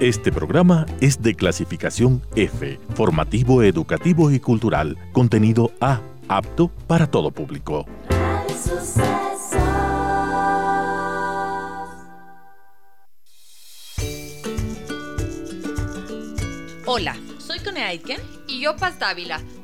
Este programa es de clasificación F, formativo, educativo y cultural, contenido A, apto para todo público. Hola, soy Cone Aitken y yo Paz Dávila.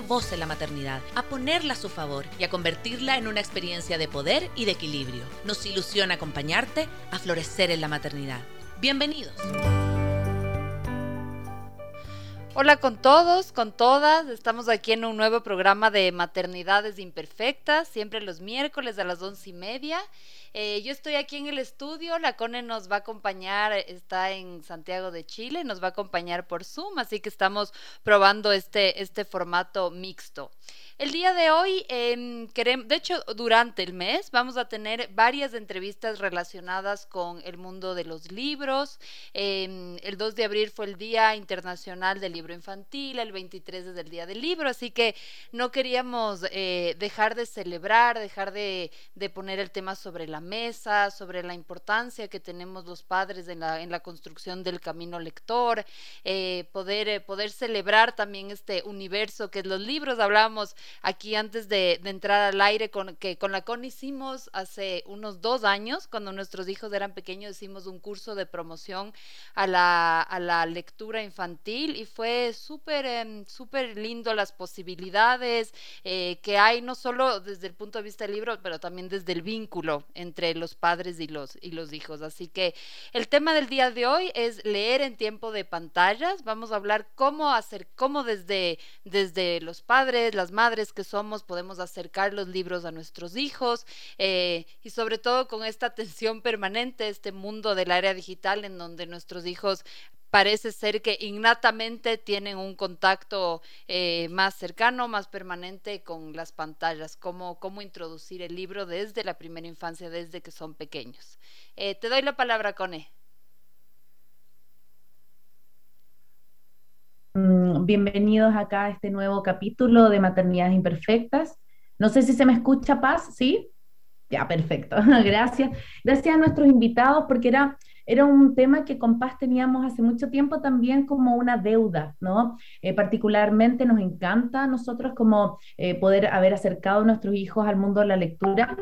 voz en la maternidad, a ponerla a su favor y a convertirla en una experiencia de poder y de equilibrio. Nos ilusiona acompañarte a florecer en la maternidad. Bienvenidos. Hola con todos, con todas. Estamos aquí en un nuevo programa de Maternidades Imperfectas, siempre los miércoles a las once y media. Eh, yo estoy aquí en el estudio, la Cone nos va a acompañar, está en Santiago de Chile, nos va a acompañar por Zoom, así que estamos probando este, este formato mixto. El día de hoy, eh, queremos, de hecho, durante el mes vamos a tener varias entrevistas relacionadas con el mundo de los libros. Eh, el 2 de abril fue el Día Internacional del Libro Infantil, el 23 es el Día del Libro, así que no queríamos eh, dejar de celebrar, dejar de, de, poner el tema sobre la mesa, sobre la importancia que tenemos los padres en la, en la construcción del camino lector, eh, poder, eh, poder celebrar también este universo que es los libros. Hablábamos aquí antes de, entrar al aire con que con la CON hicimos hace unos dos años, cuando nuestros hijos eran pequeños, hicimos un curso de promoción a la, a la lectura infantil y fue súper eh, súper lindo las posibilidades eh, que hay, no solo desde el punto de vista del libro, pero también desde el vínculo entre los padres y los, y los hijos. Así que el tema del día de hoy es leer en tiempo de pantallas. Vamos a hablar cómo hacer, cómo desde, desde los padres, las madres, que somos podemos acercar los libros a nuestros hijos eh, y sobre todo con esta atención permanente, este mundo del área digital en donde nuestros hijos parece ser que innatamente tienen un contacto eh, más cercano, más permanente con las pantallas, cómo, cómo introducir el libro desde la primera infancia, desde que son pequeños. Eh, te doy la palabra, Cone. Mm, bienvenidos acá a este nuevo capítulo de Maternidades Imperfectas. No sé si se me escucha Paz, ¿sí? Ya, perfecto. Gracias. Gracias a nuestros invitados porque era era un tema que con Paz teníamos hace mucho tiempo también como una deuda, ¿no? Eh, particularmente nos encanta a nosotros como eh, poder haber acercado a nuestros hijos al mundo de la lectura,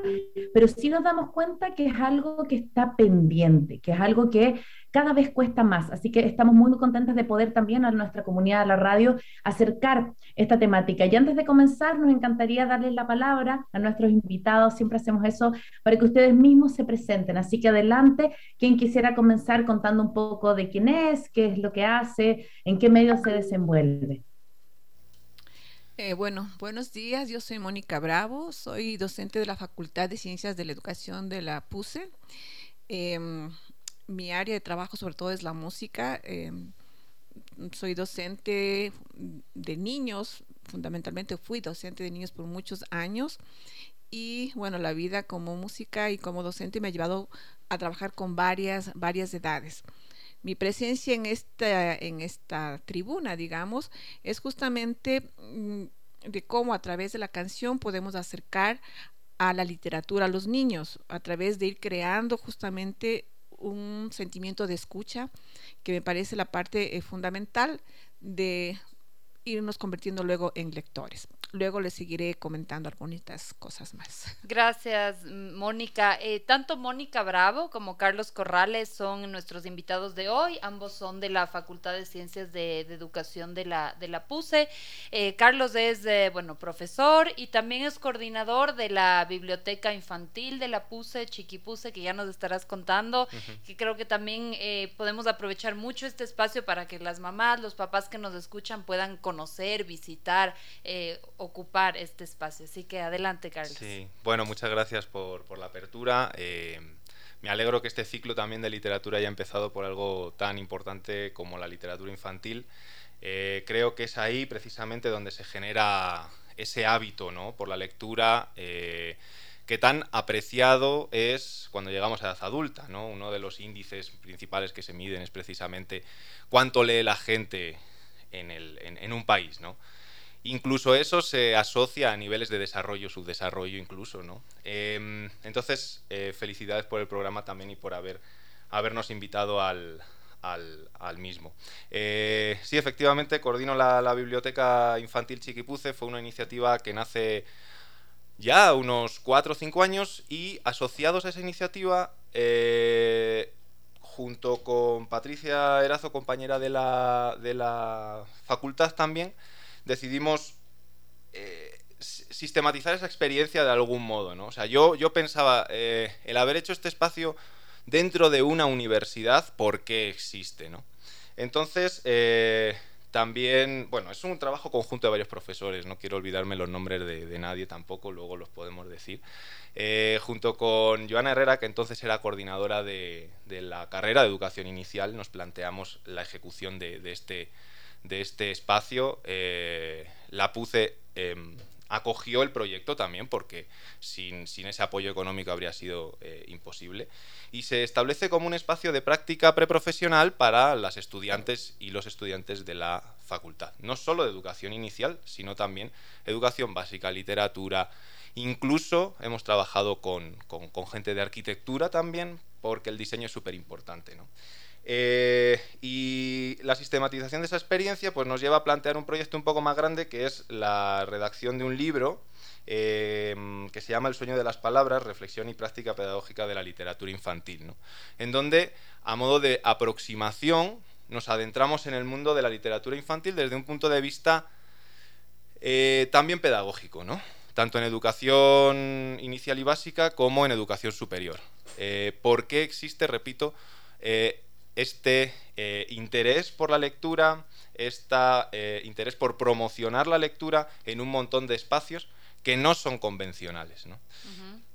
pero sí nos damos cuenta que es algo que está pendiente, que es algo que cada vez cuesta más. Así que estamos muy, contentos de poder también a nuestra comunidad, a la radio, acercar esta temática. Y antes de comenzar, nos encantaría darles la palabra a nuestros invitados, siempre hacemos eso, para que ustedes mismos se presenten. Así que adelante, quien quisiera comenzar contando un poco de quién es, qué es lo que hace, en qué medio se desenvuelve. Eh, bueno, buenos días. Yo soy Mónica Bravo, soy docente de la Facultad de Ciencias de la Educación de la PUSE. Eh, mi área de trabajo sobre todo es la música. Eh, soy docente de niños, fundamentalmente fui docente de niños por muchos años y bueno, la vida como música y como docente me ha llevado a trabajar con varias, varias edades. Mi presencia en esta, en esta tribuna, digamos, es justamente mm, de cómo a través de la canción podemos acercar a la literatura a los niños, a través de ir creando justamente un sentimiento de escucha que me parece la parte eh, fundamental de irnos convirtiendo luego en lectores luego les seguiré comentando algunas cosas más. Gracias, Mónica. Eh, tanto Mónica Bravo como Carlos Corrales son nuestros invitados de hoy. Ambos son de la Facultad de Ciencias de, Educación de la, de la PUSE. Eh, Carlos es, eh, bueno, profesor y también es coordinador de la Biblioteca Infantil de la PUSE, Chiquipuse, que ya nos estarás contando, que creo que también podemos aprovechar mucho este espacio para que las mamás, los papás que nos escuchan puedan conocer, visitar ocupar este espacio. Así que adelante, Carlos. Sí, bueno, muchas gracias por, la apertura. Eh, me alegro que este ciclo también de literatura haya empezado por algo tan importante como la literatura infantil. Eh, creo que es ahí precisamente donde se genera ese hábito ¿no? por la lectura eh, que tan apreciado es cuando llegamos a edad adulta. ¿no? Uno de los índices principales que se miden es precisamente cuánto lee la gente en, un país. ¿no? Incluso eso se asocia a niveles de desarrollo, subdesarrollo incluso. ¿no? Em, entonces, eh, felicidades por el programa también y por haber, habernos invitado al, al, mismo. Eh, sí, efectivamente, coordino la, Biblioteca Infantil Chiquipuce, fue una iniciativa que nace ya unos 4 o 5 años y asociados a esa iniciativa, eh, junto con Patricia Erazo, compañera de la, de la facultad también, decidimos eh, sistematizar esa experiencia de algún modo. ¿no? O sea, yo, yo pensaba, el haber hecho este espacio dentro de una universidad, ¿por qué existe? ¿no? Entonces, eh, también, bueno, es un trabajo conjunto de varios profesores, no quiero olvidarme los nombres de, nadie tampoco, luego los podemos decir. Eh, junto con Joana Herrera, que entonces era coordinadora de, la carrera de educación inicial, nos planteamos la ejecución de, este, de este espacio. Eh, la PUCE em, acogió el proyecto también, porque sin, ese apoyo económico habría sido imposible y se establece como un espacio de práctica preprofesional para las estudiantes y los estudiantes de la facultad. No solo de educación inicial, sino también educación básica, literatura. Incluso hemos trabajado con, gente de arquitectura también, porque el diseño es súper importante. Eh, y la sistematización de esa experiencia pues, nos lleva a plantear un proyecto un poco más grande, que es la redacción de un libro Em, que se llama El sueño de las palabras, reflexión y práctica pedagógica de la literatura infantil, en donde, a modo de aproximación, nos adentramos en el mundo de la literatura infantil desde un punto de vista eh, también pedagógico, ¿no? tanto en educación inicial y básica como en educación superior. Eh, ¿Por qué existe, repito, eh, este interés por la lectura, este interés por promocionar la lectura en un montón de espacios? que no son convencionales.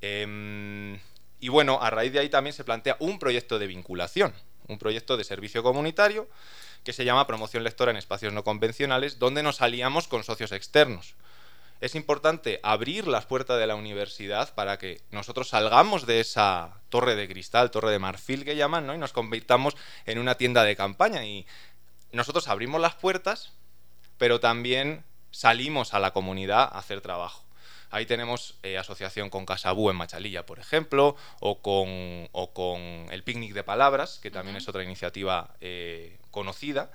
Em, y bueno, a raíz de ahí también se plantea un proyecto de vinculación, un proyecto de servicio comunitario que se llama Promoción Lectora en Espacios No Convencionales, donde nos aliamos con socios externos. Es importante abrir las puertas de la universidad para que nosotros salgamos de esa torre de cristal, torre de marfil que llaman, ¿no? y nos convirtamos en una tienda de campaña. Y nosotros abrimos las puertas, pero también salimos a la comunidad a hacer trabajo. Ahí tenemos eh, asociación con Casabú en Machalilla, por ejemplo, o con, con el Picnic de Palabras, que también es otra iniciativa eh, conocida.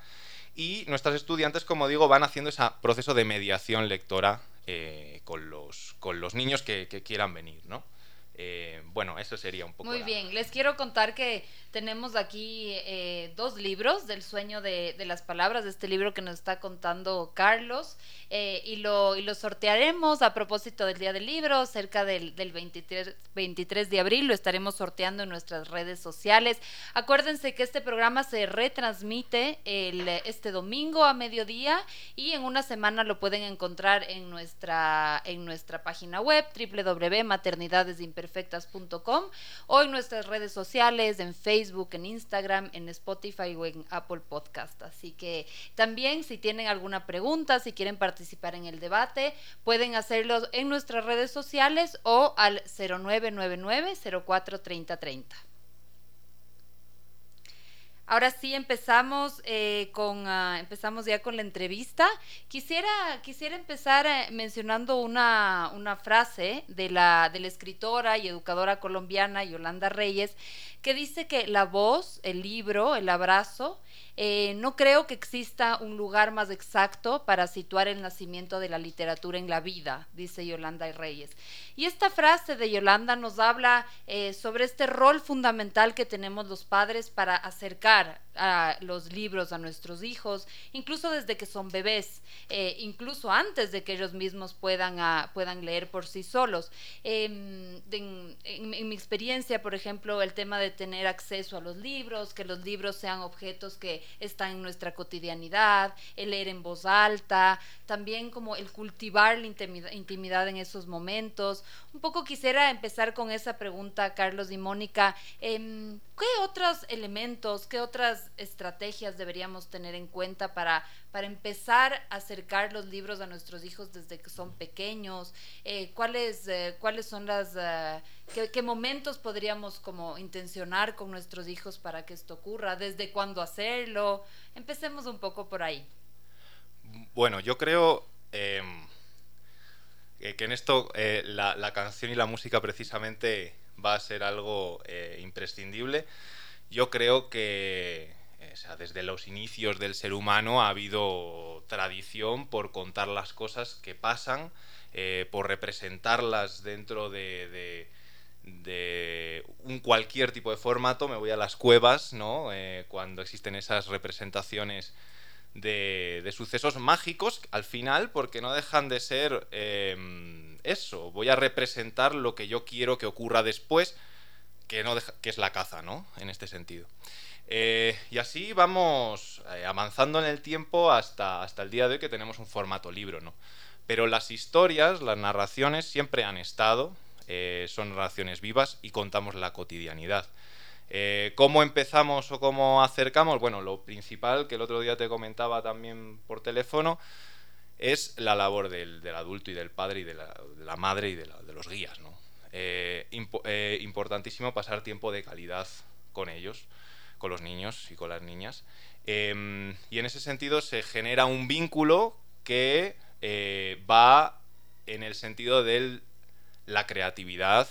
Y nuestras estudiantes, como digo, van haciendo ese proceso de mediación lectora eh, con, los, con los niños que, que quieran venir, ¿no? Eh, bueno, eso sería un poco. Muy bien, les quiero contar que tenemos aquí eh, dos libros del sueño de, las palabras, de este libro que nos está contando Carlos, eh, y, lo, y lo sortearemos a propósito del Día del Libro, cerca del, del 23, 23 de abril, lo estaremos sorteando en nuestras redes sociales. Acuérdense que este programa se retransmite el, este domingo a mediodía y en una semana lo pueden encontrar en nuestra, en nuestra página web www.maternidadesimperfectas perfectas.com o en nuestras redes sociales, en Facebook, en Instagram, en Spotify o en Apple Podcast. Así que también si tienen alguna pregunta, si quieren participar en el debate, pueden hacerlo en nuestras redes sociales o al 0999 04 Ahora sí empezamos eh, con ah, empezamos ya con la entrevista. Quisiera quisiera empezar eh, mencionando una, una frase de la de la escritora y educadora colombiana Yolanda Reyes que dice que la voz, el libro, el abrazo eh, no creo que exista un lugar más exacto para situar el nacimiento de la literatura en la vida, dice Yolanda Reyes. Y esta frase de Yolanda nos habla sobre este rol fundamental que tenemos los padres para acercar a los libros a nuestros hijos, incluso desde que son bebés, eh, incluso antes de que ellos mismos puedan, ah, puedan leer por sí solos. Em, en, mi experiencia, por ejemplo, el tema de tener acceso a los libros, que los libros sean objetos que están en nuestra cotidianidad, el leer en voz alta, también como el cultivar la intimidad, en esos momentos. Un poco quisiera empezar con esa pregunta, Carlos y Mónica. Em, ¿Qué otros elementos, qué otras estrategias deberíamos tener en cuenta para, para empezar a acercar los libros a nuestros hijos desde que son pequeños? Eh, ¿cuáles, eh, ¿Cuáles son las... Eh, qué, momentos podríamos como intencionar con nuestros hijos para que esto ocurra? ¿Desde cuándo hacerlo? Empecemos un poco por ahí. Bueno, yo creo em, que en esto la, la canción y la música precisamente va a ser algo eh, imprescindible. Yo creo que eh, desde los inicios del ser humano ha habido tradición por contar las cosas que pasan, eh, por representarlas dentro de, un cualquier tipo de formato. Me voy a las cuevas, ¿no? cuando existen esas representaciones de, sucesos mágicos, al final, porque no dejan de ser eso, voy a representar lo que yo quiero que ocurra después, que, no que es la caza, ¿no? En este sentido. Eh, y así vamos eh, avanzando en el tiempo hasta, hasta el día de hoy que tenemos un formato libro, ¿no? Pero las historias, las narraciones siempre han estado, eh, son narraciones vivas y contamos la cotidianidad. ¿Cómo empezamos o cómo acercamos? Bueno, lo principal que el otro día te comentaba también por teléfono es la labor del, adulto y del padre y de la, madre y de, los guías. ¿no? Eh, eh, importantísimo pasar tiempo de calidad con ellos, con los niños y con las niñas. Em, y en ese sentido se genera un vínculo que eh, va en el sentido de la creatividad,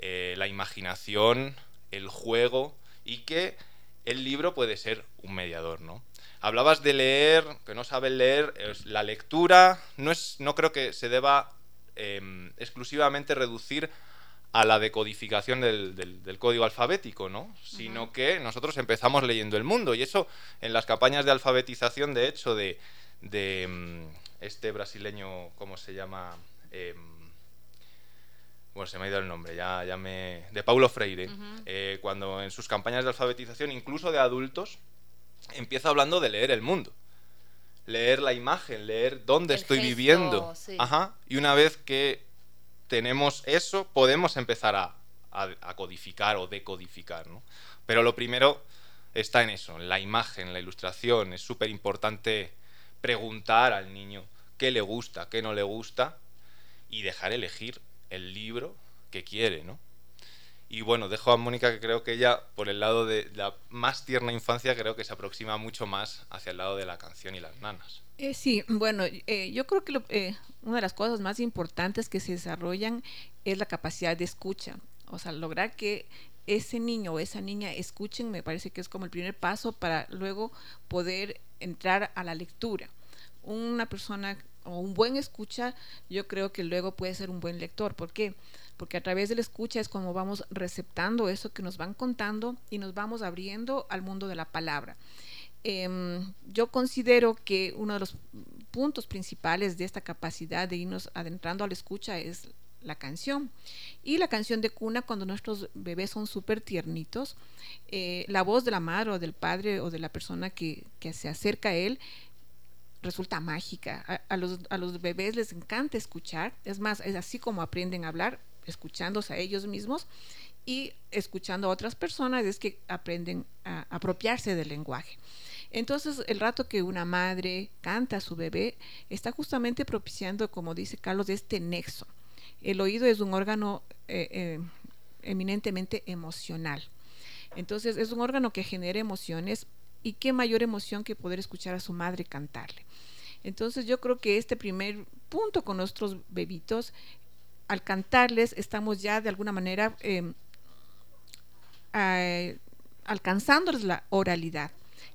la imaginación, el juego y que el libro puede ser un mediador, ¿no? Hablabas de leer, que no saben leer. La lectura no, es, no creo que se deba em, exclusivamente reducir a la decodificación del, código alfabético, ¿no? Sino que nosotros empezamos leyendo el mundo. Y eso en las campañas de alfabetización, de hecho, de, em, este brasileño, ¿cómo se llama? Em, bueno, se me ha ido el nombre, ya, ya me... de Paulo Freire, eh, cuando en sus campañas de alfabetización, incluso de adultos, empieza hablando de leer el mundo. Leer la imagen, leer dónde estoy viviendo. Ajá. Y una vez que tenemos eso, podemos empezar a, codificar o decodificar. ¿no? Pero lo primero está en eso, en la imagen, la ilustración. Es súper importante preguntar al niño qué le gusta, qué no le gusta y dejar elegir el libro que quiere, ¿no? Y bueno, dejo a Mónica que creo que ella, por el lado de la más tierna infancia, creo que se aproxima mucho más hacia el lado de la canción y las nanas. Eh, sí, bueno, eh, yo creo que eh, una de las cosas más importantes que se desarrollan es la capacidad de escucha. O sea, lograr que ese niño o esa niña escuchen me parece que es como el primer paso para luego poder entrar a la lectura. Una persona o un buen escucha, yo creo que luego puede ser un buen lector. ¿Por qué? porque a través de la escucha es como vamos receptando eso que nos van contando y nos vamos abriendo al mundo de la palabra. Em, yo considero que uno de los puntos principales de esta capacidad de irnos adentrando a la escucha es la canción. Y la canción de cuna, cuando nuestros bebés son súper tiernitos, eh, la voz de la madre o del padre o de la persona que, se acerca a él resulta mágica. A, los, a, los, bebés les encanta escuchar. Es más, es así como aprenden a hablar escuchándose a ellos mismos y escuchando a otras personas es que aprenden a apropiarse del lenguaje. Entonces, el rato que una madre canta a su bebé, está justamente propiciando, como dice Carlos, este nexo. El oído es un órgano eh, eh, eminentemente emocional. Entonces, es un órgano que genera emociones y qué mayor emoción que poder escuchar a su madre cantarle. Entonces, yo creo que este primer punto con nuestros bebitos al cantarles estamos ya de alguna manera em, alcanzándoles la oralidad,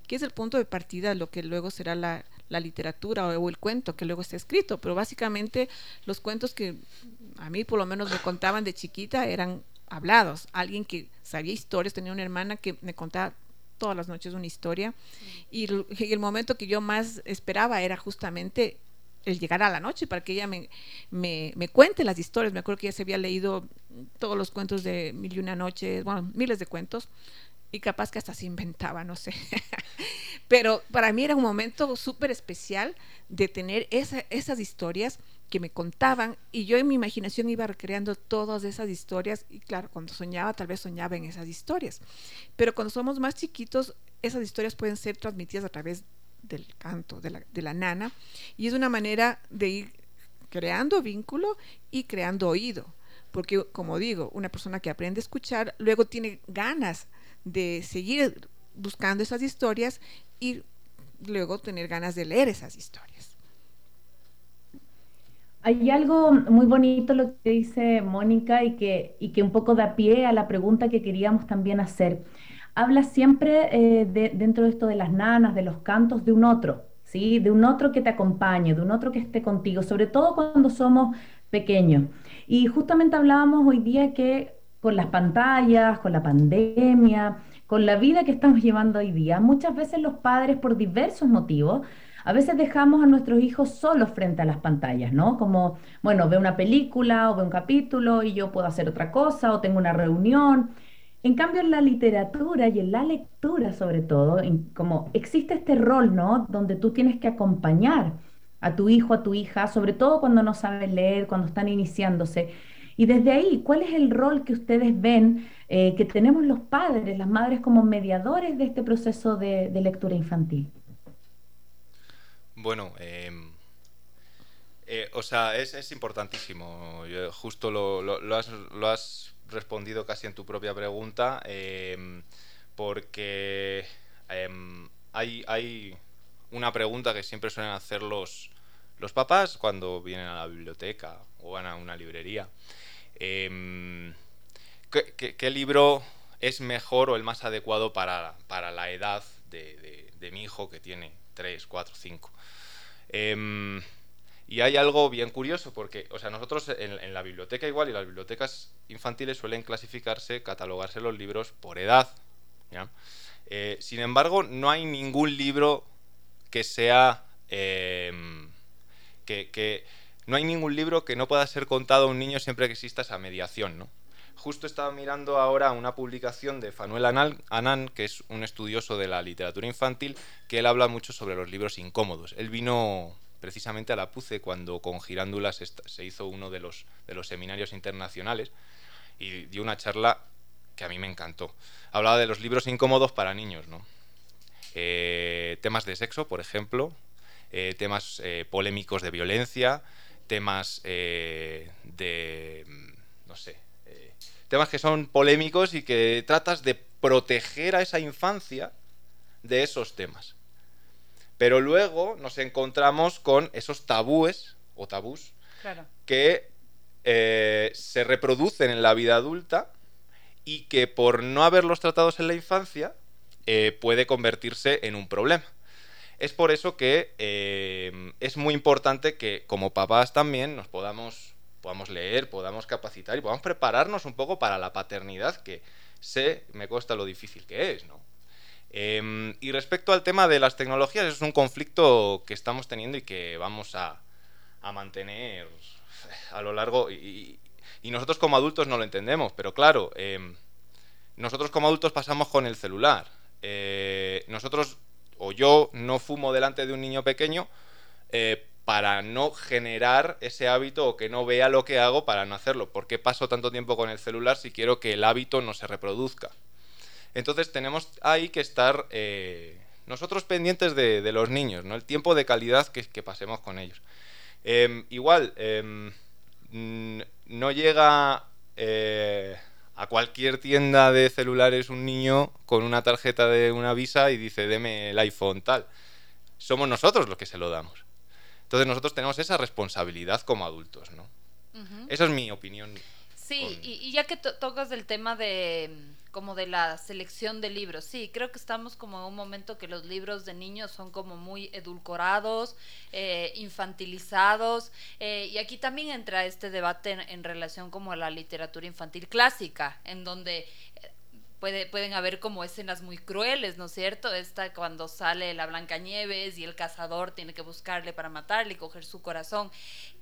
que es el punto de partida de lo que luego será la, literatura o, el cuento que luego está escrito. Pero básicamente los cuentos que a mí por lo menos me contaban de chiquita eran hablados. Alguien que sabía historias, tenía una hermana que me contaba todas las noches una historia. Y, el momento que yo más esperaba era justamente el llegar a la noche para que ella me, me, me, cuente las historias. Me acuerdo que ella se había leído todos los cuentos de Mil y una noches, bueno, miles de cuentos, y capaz que hasta se inventaba, no sé. Pero para mí era un momento súper especial de tener esas historias que me contaban y yo en mi imaginación iba recreando todas esas historias y claro, cuando soñaba tal vez soñaba en esas historias. Pero cuando somos más chiquitos, esas historias pueden ser transmitidas a través del canto, de la, de la nana, y es una manera de ir creando vínculo y creando oído. Porque, como digo, una persona que aprende a escuchar luego tiene ganas de seguir buscando esas historias y luego tener ganas de leer esas historias. Hay algo muy bonito lo que dice Mónica y que, y que un poco da pie a la pregunta que queríamos también hacer. Habla siempre eh, de, dentro de esto de las nanas, de los cantos, de un otro, ¿sí? De un otro que te acompañe, de un otro que esté contigo, sobre todo cuando somos pequeños. Y justamente hablábamos hoy día que con las pantallas, con la pandemia, con la vida que estamos llevando hoy día, muchas veces los padres, por diversos motivos, a veces dejamos a nuestros hijos solos frente a las pantallas, ¿no? Como, bueno, ve una película o ve un capítulo y yo puedo hacer otra cosa o tengo una reunión. En cambio, en la literatura y en la lectura, sobre todo, como existe este rol, ¿no? Donde tú tienes que acompañar a tu hijo, a tu hija, sobre todo cuando no saben leer, cuando están iniciándose. Y desde ahí, ¿cuál es el rol que ustedes ven eh, que tenemos los padres, las madres como mediadores de este proceso de, lectura infantil? Bueno, em, eh, o sea, es, importantísimo. justo lo, has, respondido casi en tu propia pregunta, em, porque em, hay, hay una pregunta que siempre suelen hacer los, los papás cuando vienen a la biblioteca o van a una librería. ¿qué, libro es mejor o el más adecuado para, la edad de, mi hijo que tiene 3, 4, 5? Y hay algo bien curioso porque, o sea, nosotros en, la biblioteca igual y las bibliotecas infantiles suelen clasificarse, catalogarse los libros por edad. Eh, sin embargo, no hay ningún libro que sea... Em, que, no hay ningún libro que no pueda ser contado a un niño siempre que exista esa mediación, ¿no? Justo estaba mirando ahora una publicación de Fanuel Anán, que es un estudioso de la literatura infantil, que él habla mucho sobre los libros incómodos. Él vino precisamente a la PUCE cuando con Girándulas se hizo uno de los, de los seminarios internacionales y dio una charla que a mí me encantó. Hablaba de los libros incómodos para niños, ¿no? Eh, temas de sexo, por ejemplo, eh, temas eh, polémicos de violencia, temas de, no sé, temas que son polémicos y que tratas de proteger a esa infancia de esos temas. Pero luego nos encontramos con esos tabúes o tabús que eh, se reproducen en la vida adulta y que por no haberlos tratados en la infancia puede convertirse en un problema. Es por eso que eh, es muy importante que como papás también nos podamos, podamos leer, podamos capacitar y podamos prepararnos un poco para la paternidad, que sé, me cuesta lo difícil que es, ¿no? Em, y respecto al tema de las tecnologías, es un conflicto que estamos teniendo y que vamos a, mantener a lo largo. Y, nosotros como adultos no lo entendemos, pero claro, em, nosotros como adultos pasamos con el celular. Eh, nosotros o yo no fumo delante de un niño pequeño eh, para no generar ese hábito o que no vea lo que hago para no hacerlo. ¿Por qué paso tanto tiempo con el celular si quiero que el hábito no se reproduzca? Entonces tenemos ahí que estar eh, nosotros pendientes de, los niños, ¿no? el tiempo de calidad que, pasemos con ellos. Em, igual, em, no llega eh, a cualquier tienda de celulares un niño con una tarjeta de una visa y dice, deme el iPhone tal. Somos nosotros los que se lo damos. Entonces nosotros tenemos esa responsabilidad como adultos, ¿no? Esa es mi opinión. Sí, y, ya que tocas el tema de como de la selección de libros. Sí, creo que estamos como en un momento que los libros de niños son como muy edulcorados, eh, infantilizados, eh, y aquí también entra este debate en, relación como a la literatura infantil clásica, en donde pueden haber como escenas muy crueles, ¿no es cierto? Esta cuando sale la Blancanieves y el cazador tiene que buscarle para matarle y coger su corazón.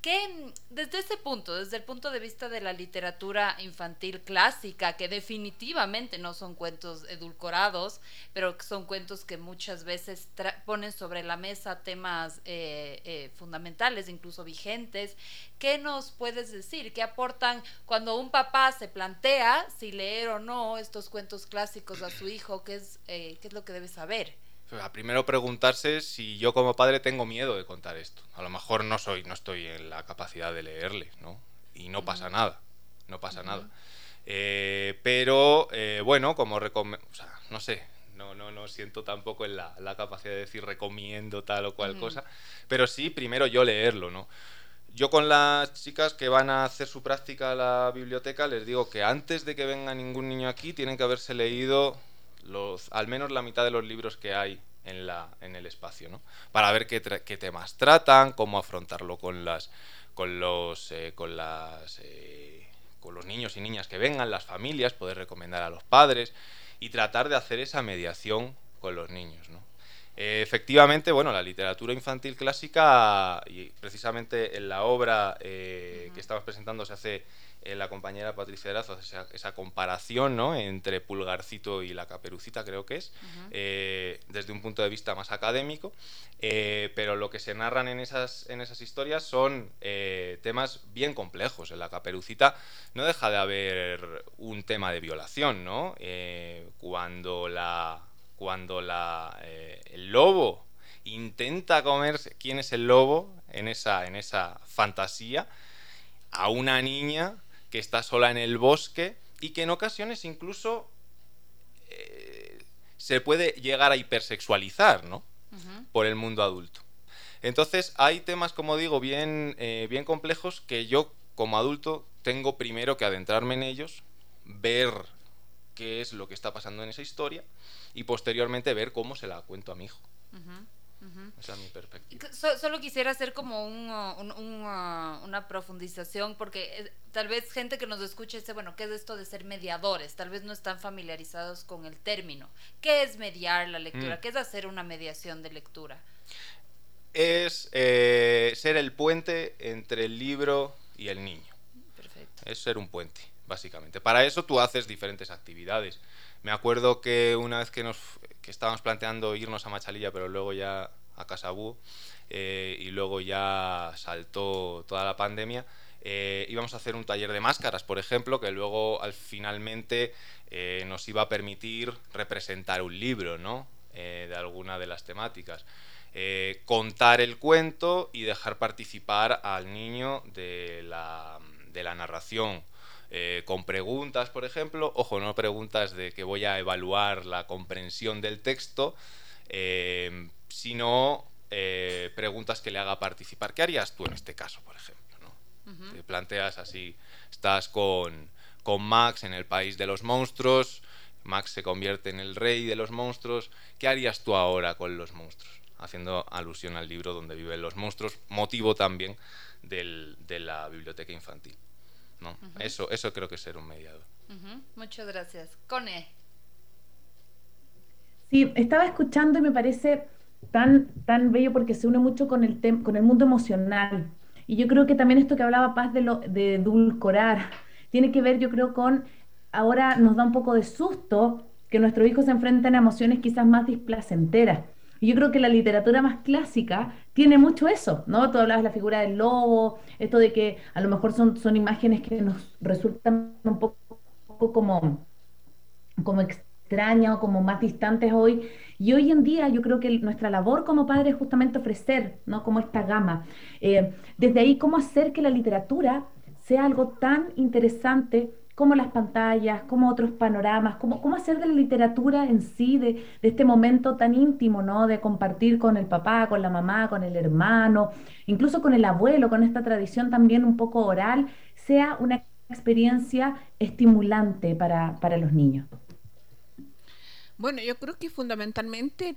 Que desde ese punto, desde el punto de vista de la literatura infantil clásica, que definitivamente no son cuentos edulcorados, pero son cuentos que muchas veces ponen sobre la mesa temas eh, eh, fundamentales, incluso vigentes, ¿qué nos puedes decir? ¿Qué aportan cuando un papá se plantea si leer o no estos cuentos? Clásicos a su hijo, ¿qué es, eh, qué es lo que debe saber? Pues primero preguntarse si yo como padre tengo miedo de contar esto. A lo mejor no soy, no estoy en la capacidad de leerle, ¿no? Y no pasa nada, no pasa nada. Eh, pero eh, bueno, como recomiendo, o sea, no sé, no, no, no siento tampoco en la, la capacidad de decir recomiendo tal o cual cosa, pero sí primero yo leerlo, ¿no? Yo con las chicas que van a hacer su práctica a la biblioteca les digo que antes de que venga ningún niño aquí tienen que haberse leído los, al menos la mitad de los libros que hay en, la, en el espacio, ¿no? Para ver qué, temas tratan, cómo afrontarlo con las con los eh, con las eh, con los niños y niñas que vengan, las familias, poder recomendar a los padres y tratar de hacer esa mediación con los niños, ¿no? Eh, efectivamente, bueno, la literatura infantil clásica, y precisamente en la obra eh, que estamos presentando se hace en eh, la compañera Patricia Erazo, esa, esa, comparación ¿no? entre Pulgarcito y la Caperucita, creo que es, desde un punto de vista más académico, pero lo que se narran en esas, en esas historias son temas bien complejos. En la Caperucita no deja de haber un tema de violación, ¿no? cuando la cuando la, eh, el lobo intenta comerse, ¿quién es el lobo en esa, en esa fantasía? A una niña que está sola en el bosque y que en ocasiones incluso eh, se puede llegar a hipersexualizar, ¿no? Por el mundo adulto. Entonces hay temas, como digo, bien, eh, bien complejos que yo como adulto tengo primero que adentrarme en ellos, ver qué es lo que está pasando en esa historia y posteriormente ver cómo se la cuento a mi hijo. Esa es mi perspectiva. solo quisiera hacer como un, uh, una profundización, porque tal vez gente que nos escuche dice, bueno, ¿qué es esto de ser mediadores? Tal vez no están familiarizados con el término. ¿Qué es mediar la lectura? Mm. ¿Qué es hacer una mediación de lectura? Es eh, ser el puente entre el libro y el niño. Perfecto. Es ser un puente básicamente. Para eso tú haces diferentes actividades. Me acuerdo que una vez que, nos, que estábamos planteando irnos a Machalilla, pero luego ya a Casabú, eh, y luego ya saltó toda la pandemia, eh, íbamos a hacer un taller de máscaras, por ejemplo, que luego al finalmente eh, nos iba a permitir representar un libro, ¿no? de alguna de las temáticas. contar el cuento y dejar participar al niño de la, de la narración. Eh, con preguntas, por ejemplo, ojo, no preguntas de que voy a evaluar la comprensión del texto, eh, sino eh, preguntas que le haga participar. ¿Qué harías tú en este caso, por ejemplo? Te planteas así, estás con, con Max en el país de los monstruos, Max se convierte en el rey de los monstruos, ¿qué harías tú ahora con los monstruos? Haciendo alusión al libro donde viven los monstruos, motivo también de la biblioteca infantil. ¿No? eso, eso creo que es ser un mediador. Muchas gracias. Cone. Sí, estaba escuchando y me parece tan, tan bello porque se une mucho con el, con el mundo emocional. Y yo creo que también esto que hablaba Paz de, lo, de edulcorar tiene que ver, yo creo, con ahora nos da un poco de susto que nuestros hijos se enfrenten a emociones quizás más displacenteras. Yo creo que la literatura más clásica tiene mucho eso, ¿no? Tú hablabas de la figura del lobo, esto de que a lo mejor son, son imágenes que nos resultan un poco, como, como extrañas o como más distantes hoy. Y hoy en día yo creo que nuestra labor como padres es justamente ofrecer, ¿no? Como esta gama. Eh, desde ahí, cómo hacer que la literatura sea algo tan interesante como las pantallas, como otros panoramas, cómo, cómo hacer de la literatura en sí, de, este momento tan íntimo, ¿no? De compartir con el papá, con la mamá, con el hermano, incluso con el abuelo, con esta tradición también un poco oral, sea una experiencia estimulante para, para los niños. Bueno, yo creo que fundamentalmente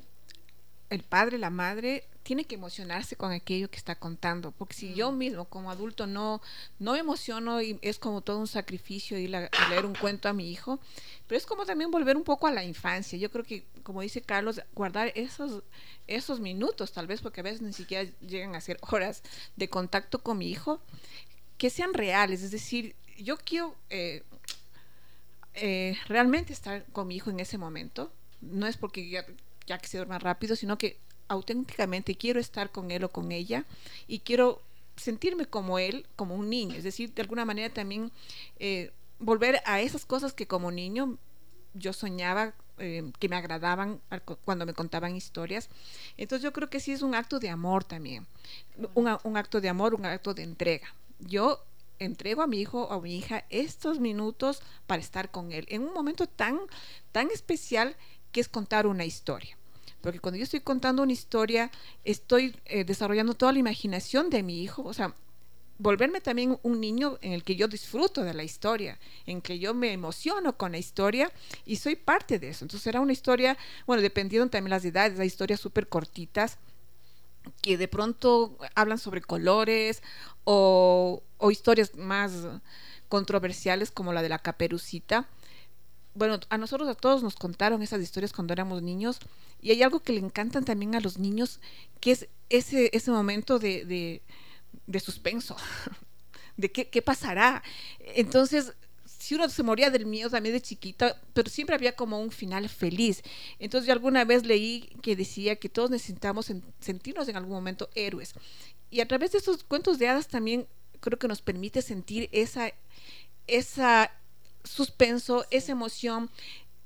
el padre, la madre, tiene que emocionarse con aquello que está contando, porque si yo mismo como adulto no, no me emociono y es como todo un sacrificio ir a, leer un cuento a mi hijo, pero es como también volver un poco a la infancia. Yo creo que, como dice Carlos, guardar esos, esos minutos, tal vez porque a veces ni siquiera llegan a ser horas de contacto con mi hijo, que sean reales, es decir, yo quiero eh, eh, realmente estar con mi hijo en ese momento, no es porque ya, ya que se duerma rápido, sino que auténticamente quiero estar con él o con ella y quiero sentirme como él, como un niño, es decir, de alguna manera también eh, volver a esas cosas que como niño yo soñaba eh, que me agradaban cuando me contaban historias. Entonces yo creo que sí es un acto de amor también, un, un acto de amor, un acto de entrega. Yo entrego a mi hijo o a mi hija estos minutos para estar con él en un momento tan, tan especial que es contar una historia. Porque cuando yo estoy contando una historia, estoy eh, desarrollando toda la imaginación de mi hijo, o sea, volverme también un niño en el que yo disfruto de la historia, en que yo me emociono con la historia y soy parte de eso. Entonces era una historia, bueno, dependiendo también las edades, hay historias súper cortitas que de pronto hablan sobre colores o, o historias más controversiales como la de la caperucita bueno, a nosotros a todos nos contaron esas historias cuando éramos niños y hay algo que le encantan también a los niños, que es ese, ese momento de, de, suspenso, de qué, qué, pasará. Entonces, si uno se moría del miedo también de chiquita, pero siempre había como un final feliz. Entonces yo alguna vez leí que decía que todos necesitamos sentirnos en algún momento héroes. Y a través de esos cuentos de hadas también creo que nos permite sentir esa, esa suspenso, esa emoción,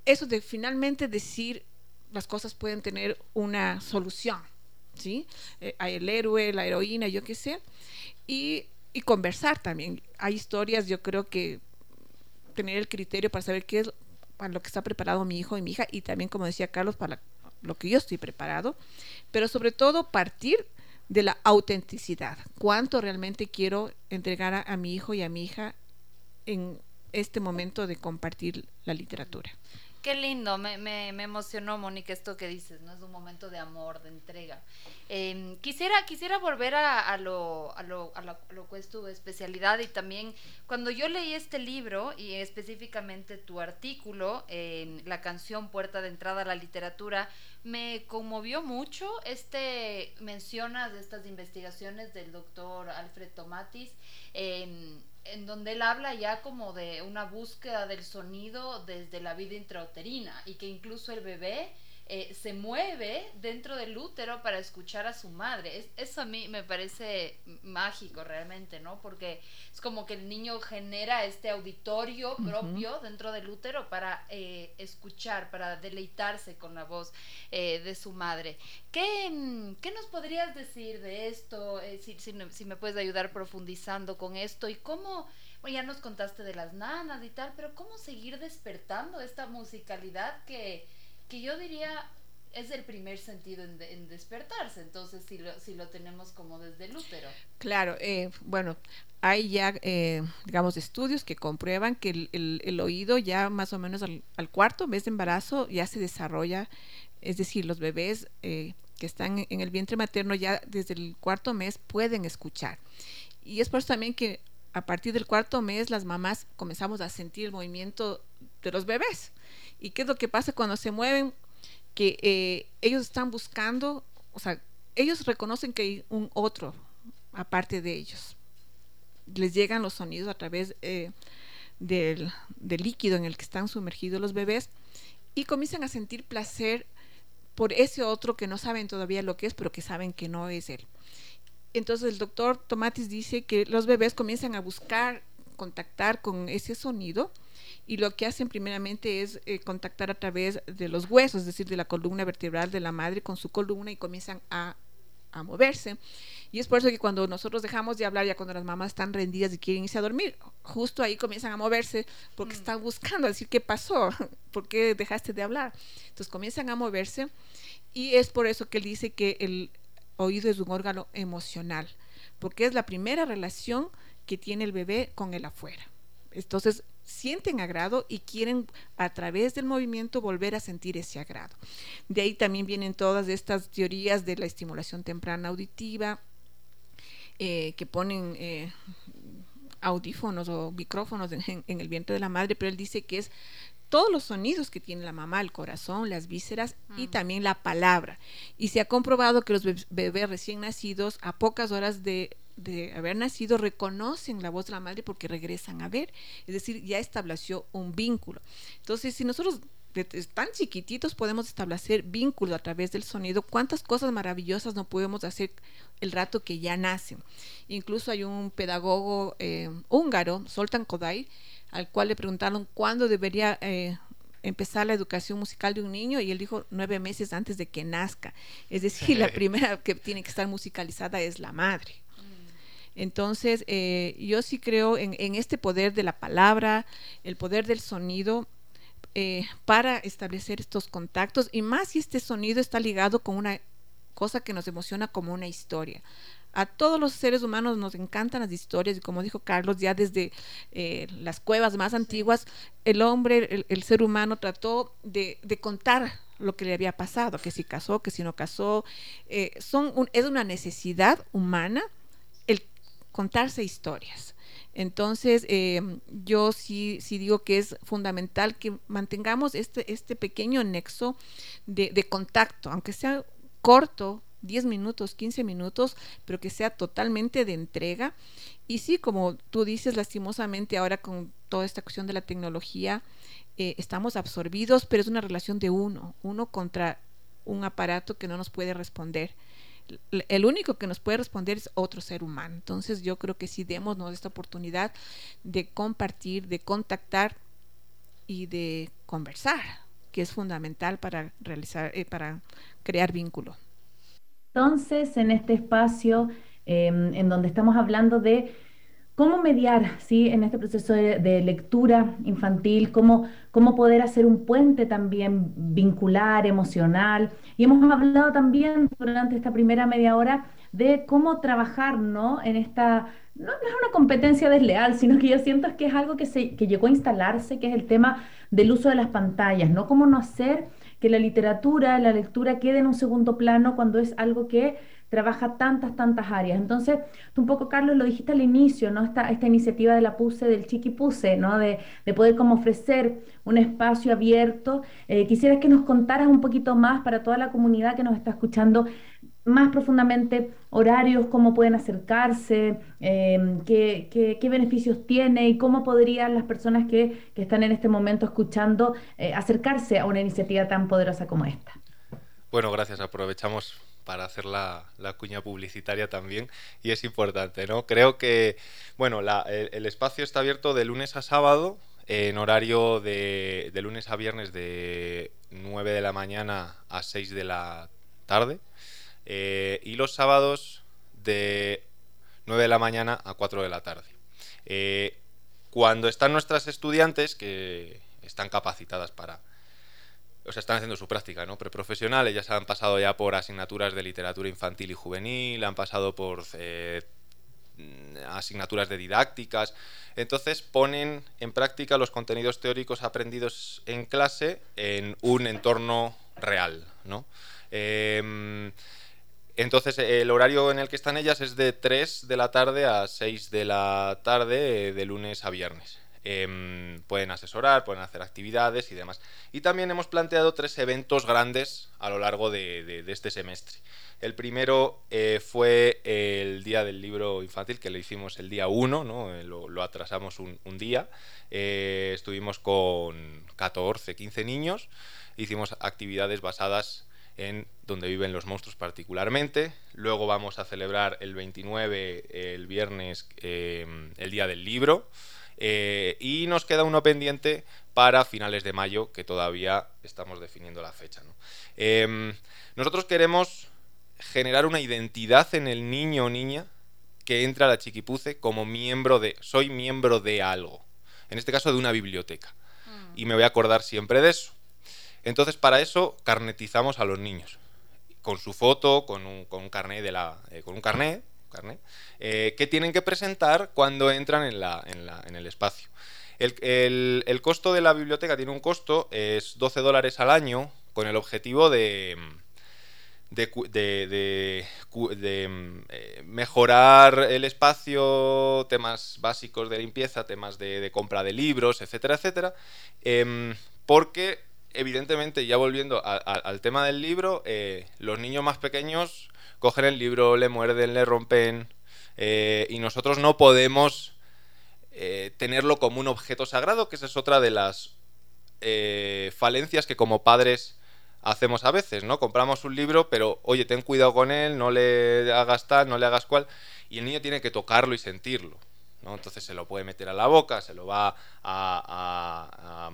eso de finalmente decir las cosas pueden tener una solución, ¿sí? Eh, hay el héroe, la heroína, yo qué sé, y, y, conversar también. Hay historias, yo creo que tener el criterio para saber qué es para lo que está preparado mi hijo y mi hija, y también, como decía Carlos, para lo que yo estoy preparado, pero sobre todo partir de la autenticidad. ¿Cuánto realmente quiero entregar a, a mi hijo y a mi hija en este momento de compartir la literatura. Qué lindo, me, me, emocionó, Mónica, esto que dices, ¿no? Es un momento de amor, de entrega. Em, quisiera, quisiera volver a, lo, a, lo, a, lo, que es tu especialidad y también cuando yo leí este libro y específicamente tu artículo en la canción Puerta de Entrada a la Literatura, me conmovió mucho. Este mencionas estas investigaciones del doctor Alfred Tomatis. Eh, en donde él habla ya como de una búsqueda del sonido desde la vida intrauterina y que incluso el bebé eh, se mueve dentro del útero para escuchar a su madre. eso a mí me parece mágico realmente, ¿no? Porque es como que el niño genera este auditorio propio dentro del útero para eh, escuchar, para deleitarse con la voz eh, de su madre. ¿Qué, nos podrías decir de esto? Si, si, me puedes ayudar profundizando con esto y cómo... Ya nos contaste de las nanas y tal, pero ¿cómo seguir despertando esta musicalidad que que yo diría es el primer sentido en, despertarse, entonces si lo, si lo tenemos como desde el útero. Claro, eh, bueno, hay ya, eh, digamos, estudios que comprueban que el, el, oído ya más o menos al, cuarto mes de embarazo ya se desarrolla, es decir, los bebés eh, que están en el vientre materno ya desde el cuarto mes pueden escuchar. Y es por eso también que a partir del cuarto mes las mamás comenzamos a sentir el movimiento de los bebés ¿Y qué es lo que pasa cuando se mueven? Que eh, ellos están buscando, o sea, ellos reconocen que hay un otro aparte de ellos. Les llegan los sonidos a través eh, del, líquido en el que están sumergidos los bebés y comienzan a sentir placer por ese otro que no saben todavía lo que es, pero que saben que no es él. Entonces el doctor Tomatis dice que los bebés comienzan a buscar contactar con ese sonido y lo que hacen primeramente es eh, contactar a través de los huesos, es decir, de la columna vertebral de la madre con su columna y comienzan a, a moverse. Y es por eso que cuando nosotros dejamos de hablar, ya cuando las mamás están rendidas y quieren irse a dormir, justo ahí comienzan a moverse porque mm. están buscando decir qué pasó, por qué dejaste de hablar. Entonces comienzan a moverse y es por eso que él dice que el oído es un órgano emocional, porque es la primera relación que tiene el bebé con el afuera. Entonces, sienten agrado y quieren a través del movimiento volver a sentir ese agrado. De ahí también vienen todas estas teorías de la estimulación temprana auditiva, eh, que ponen eh, audífonos o micrófonos en, el vientre de la madre, pero él dice que es todos los sonidos que tiene la mamá, el corazón, las vísceras y mm. también la palabra. Y se ha comprobado que los bebés recién nacidos a pocas horas de, haber nacido reconocen la voz de la madre porque regresan a ver. Es decir, ya estableció un vínculo. Entonces, si nosotros tan chiquititos podemos establecer vínculos a través del sonido, cuántas cosas maravillosas no podemos hacer el rato que ya nacen. Incluso hay un pedagogo eh, húngaro, Soltan Kodai, al cual le preguntaron cuándo debería eh, empezar la educación musical de un niño y él dijo nueve meses antes de que nazca. Es decir, la primera que tiene que estar musicalizada es la madre. Entonces, eh, yo sí creo en, este poder de la palabra, el poder del sonido eh, para establecer estos contactos y más si este sonido está ligado con una cosa que nos emociona como una historia a todos los seres humanos nos encantan las historias y como dijo Carlos, ya desde eh, las cuevas más antiguas, el hombre, el, ser humano trató de, contar lo que le había pasado, que si casó, que si no casó. Eh, son es una necesidad humana contarse historias. Entonces, eh, yo sí, sí digo que es fundamental que mantengamos este, este pequeño nexo de, contacto, aunque sea corto, 10 minutos, 15 minutos, pero que sea totalmente de entrega. Y sí, como tú dices, lastimosamente ahora con toda esta cuestión de la tecnología, eh, estamos absorbidos, pero es una relación de uno, uno contra un aparato que no nos puede responder. El único que nos puede responder es otro ser humano. Entonces yo creo que sí démonos esta oportunidad de compartir, de contactar y de conversar, que es fundamental para realizar, eh, para crear vínculo. Entonces, en este espacio em, en donde estamos hablando de cómo mediar ¿sí? en este proceso de, lectura infantil, cómo, cómo poder hacer un puente también vincular, emocional. Y hemos hablado también durante esta primera media hora de cómo trabajar en esta, no, es una competencia desleal, sino que yo siento que es algo que, se, que llegó a instalarse, que es el tema del uso de las pantallas, ¿no? Cómo no hacer que la literatura, la lectura quede en un segundo plano cuando es algo que trabaja tantas, tantas áreas. Entonces, tú un poco, Carlos, lo dijiste al inicio, ¿no? Esta, esta iniciativa de la PUSE, del Chiquipuse, ¿no? De, de poder como ofrecer un espacio abierto. Eh, quisiera que nos contaras un poquito más para toda la comunidad que nos está escuchando más profundamente horarios, cómo pueden acercarse, em, qué, beneficios tiene y cómo podrían las personas que, están en este momento escuchando eh, acercarse a una iniciativa tan poderosa como esta. Bueno, gracias. Aprovechamos para hacer la, cuña publicitaria también y es importante, ¿no? Creo que, bueno, el, espacio está abierto de lunes a sábado en horario de, de lunes a viernes de 9 de la mañana a 6 de la tarde eh, y los sábados de 9 de la mañana a 4 de la tarde. Eh, cuando están nuestras estudiantes, que están capacitadas para... O sea, están haciendo su práctica, ¿no? Preprofesional, ellas han pasado ya por asignaturas de literatura infantil y juvenil, han pasado por eh, asignaturas de didácticas. Entonces ponen en práctica los contenidos teóricos aprendidos en clase en un entorno real, ¿no? Entonces, el horario en el que están ellas es de 3 de la tarde a 6 de la tarde, eh, de lunes a viernes. Em, pueden asesorar, pueden hacer actividades y demás. Y también hemos planteado tres eventos grandes a lo largo de, este semestre. El primero eh, fue el Día del Libro Infantil, que lo hicimos el día 1, ¿no? Eh, lo, atrasamos un, día. estuvimos con 14, 15 niños, hicimos actividades basadas en donde viven los monstruos particularmente. Luego vamos a celebrar el 29, el viernes, eh, el Día del Libro. Eh, y nos queda uno pendiente para finales de mayo, que todavía estamos definiendo la fecha. Em, nosotros queremos generar una identidad en el niño o niña que entra a la chiquipuce como miembro de, soy miembro de algo, en este caso de una biblioteca. Mm. Y me voy a acordar siempre de eso. Entonces, para eso carnetizamos a los niños con su foto, con un, con un carnet de la, eh, con un carnet, carnet eh, que tienen que presentar cuando entran en, la, en, la, en el espacio. El, el, costo de la biblioteca tiene un costo, es 12 dólares al año, con el objetivo de, de, de, eh, mejorar el espacio, temas básicos de limpieza, temas de, compra de libros, etcétera, etcétera. Em, porque, evidentemente, ya volviendo al tema del libro, eh, los niños más pequeños cogen el libro, le muerden, le rompen, eh, y nosotros no podemos tenerlo como un objeto sagrado, que esa es otra de las falencias que como padres hacemos a veces, ¿no? Compramos un libro, pero oye, ten cuidado con él, no le hagas tal, no le hagas cual, y el niño tiene que tocarlo y sentirlo, ¿no? Entonces se lo puede meter a la boca, se lo va a, a,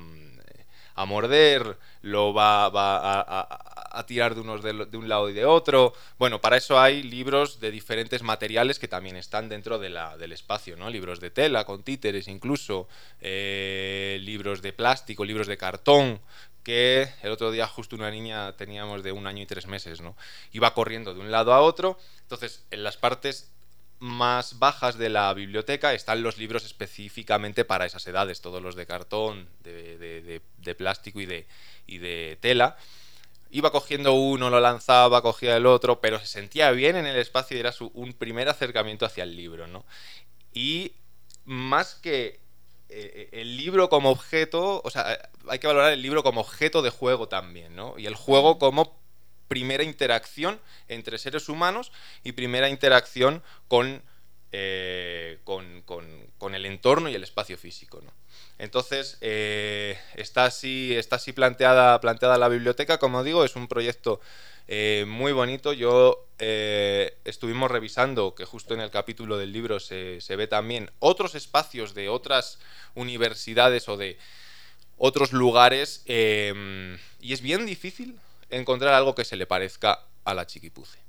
morder, lo va, a, tirar de, unos de, un lado y de otro. Bueno, para eso hay libros de diferentes materiales que también están dentro de la, del espacio, ¿no? Libros de tela, con títeres incluso, eh, libros de plástico, libros de cartón, que el otro día justo una niña teníamos de un año y tres meses, ¿no? Iba corriendo de un lado a otro, entonces en las partes más bajas de la biblioteca están los libros específicamente para esas edades, todos los de cartón, de, plástico y de, y de tela. Iba cogiendo uno, lo lanzaba, cogía el otro, pero se sentía bien en el espacio y era su, un primer acercamiento hacia el libro, ¿no? Y más que eh, el libro como objeto, o sea, hay que valorar el libro como objeto de juego también, ¿no? Y el juego como primera interacción entre seres humanos y primera interacción con, eh, con, el entorno y el espacio físico, ¿no? Entonces, eh, está así, está así planteada, planteada la biblioteca, como digo, es un proyecto eh, muy bonito. Yo eh, estuvimos revisando, que justo en el capítulo del libro se, ve también otros espacios de otras universidades o de otros lugares. Y es bien difícil encontrar algo que se le parezca a la Chiquipuce.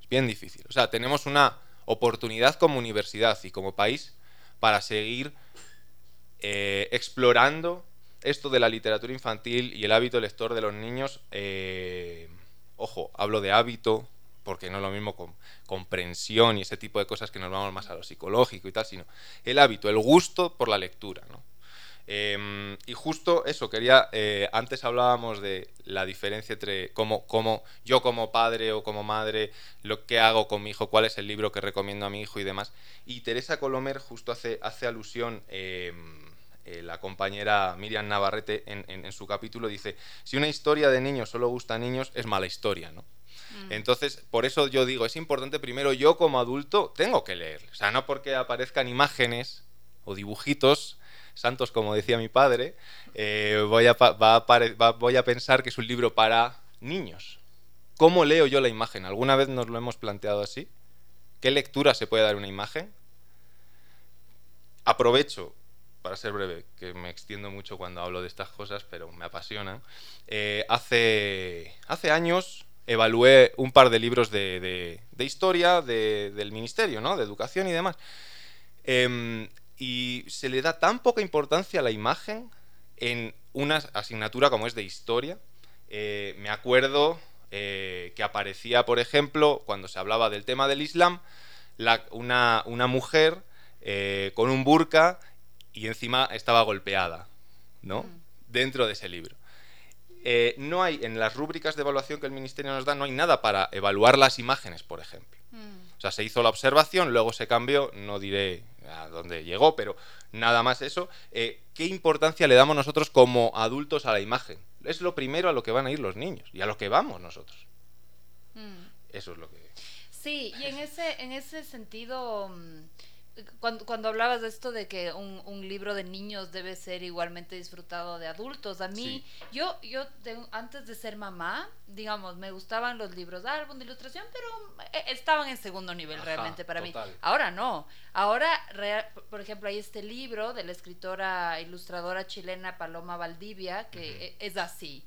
Es bien difícil. O sea, tenemos una oportunidad como universidad y como país para seguir eh, explorando esto de la literatura infantil y el hábito lector de los niños Ojo, hablo de hábito, porque no es lo mismo con comprensión y ese tipo de cosas que nos vamos más a lo psicológico y tal, sino el hábito, el gusto por la lectura. ¿no? Em, y justo eso, quería, eh, antes hablábamos de la diferencia entre cómo, cómo, yo como padre o como madre, lo que hago con mi hijo, cuál es el libro que recomiendo a mi hijo y demás. Y Teresa Colomer justo hace, hace alusión... Em, eh, la compañera Miriam Navarrete en, su capítulo dice, si una historia de niños solo gusta a niños, es mala historia, ¿no? Mm. Entonces, por eso yo digo, es importante primero yo como adulto tengo que leer. O sea, no porque aparezcan imágenes o dibujitos santos, como decía mi padre, eh, voy, a, pensar que es un libro para niños. ¿Cómo leo yo la imagen? ¿Alguna vez nos lo hemos planteado así? ¿Qué lectura se puede dar una imagen? Aprovecho para ser breve, que me extiendo mucho cuando hablo de estas cosas, pero me apasionan. Eh, hace, hace años evalué un par de libros de, historia del ministerio, ¿no? de educación y demás. Em, y se le da tan poca importancia a la imagen en una asignatura como es de historia. Eh, me acuerdo eh, que aparecía, por ejemplo, cuando se hablaba del tema del Islam, una, una, mujer con un burka y encima estaba golpeada, ¿no? Mm. Dentro de ese libro. Eh, no hay, en las rúbricas de evaluación que el Ministerio nos da, no hay nada para evaluar las imágenes, por ejemplo. Mm. O sea, se hizo la observación, luego se cambió, no diré a dónde llegó, pero nada más eso. Eh, ¿Qué importancia le damos nosotros como adultos a la imagen? Es lo primero a lo que van a ir los niños y a lo que vamos nosotros. Mm. Eso es lo que... Sí, y en ese, en ese sentido cuando, cuando, hablabas de esto de que un, un, libro de niños debe ser igualmente disfrutado de adultos, a mí, yo, yo antes de ser mamá, digamos, me gustaban los libros de álbum, de ilustración, pero eh, estaban en segundo nivel realmente para mí. Ahora no. Ahora, por ejemplo, hay este libro de la escritora ilustradora chilena Paloma Valdivia, que e, es así.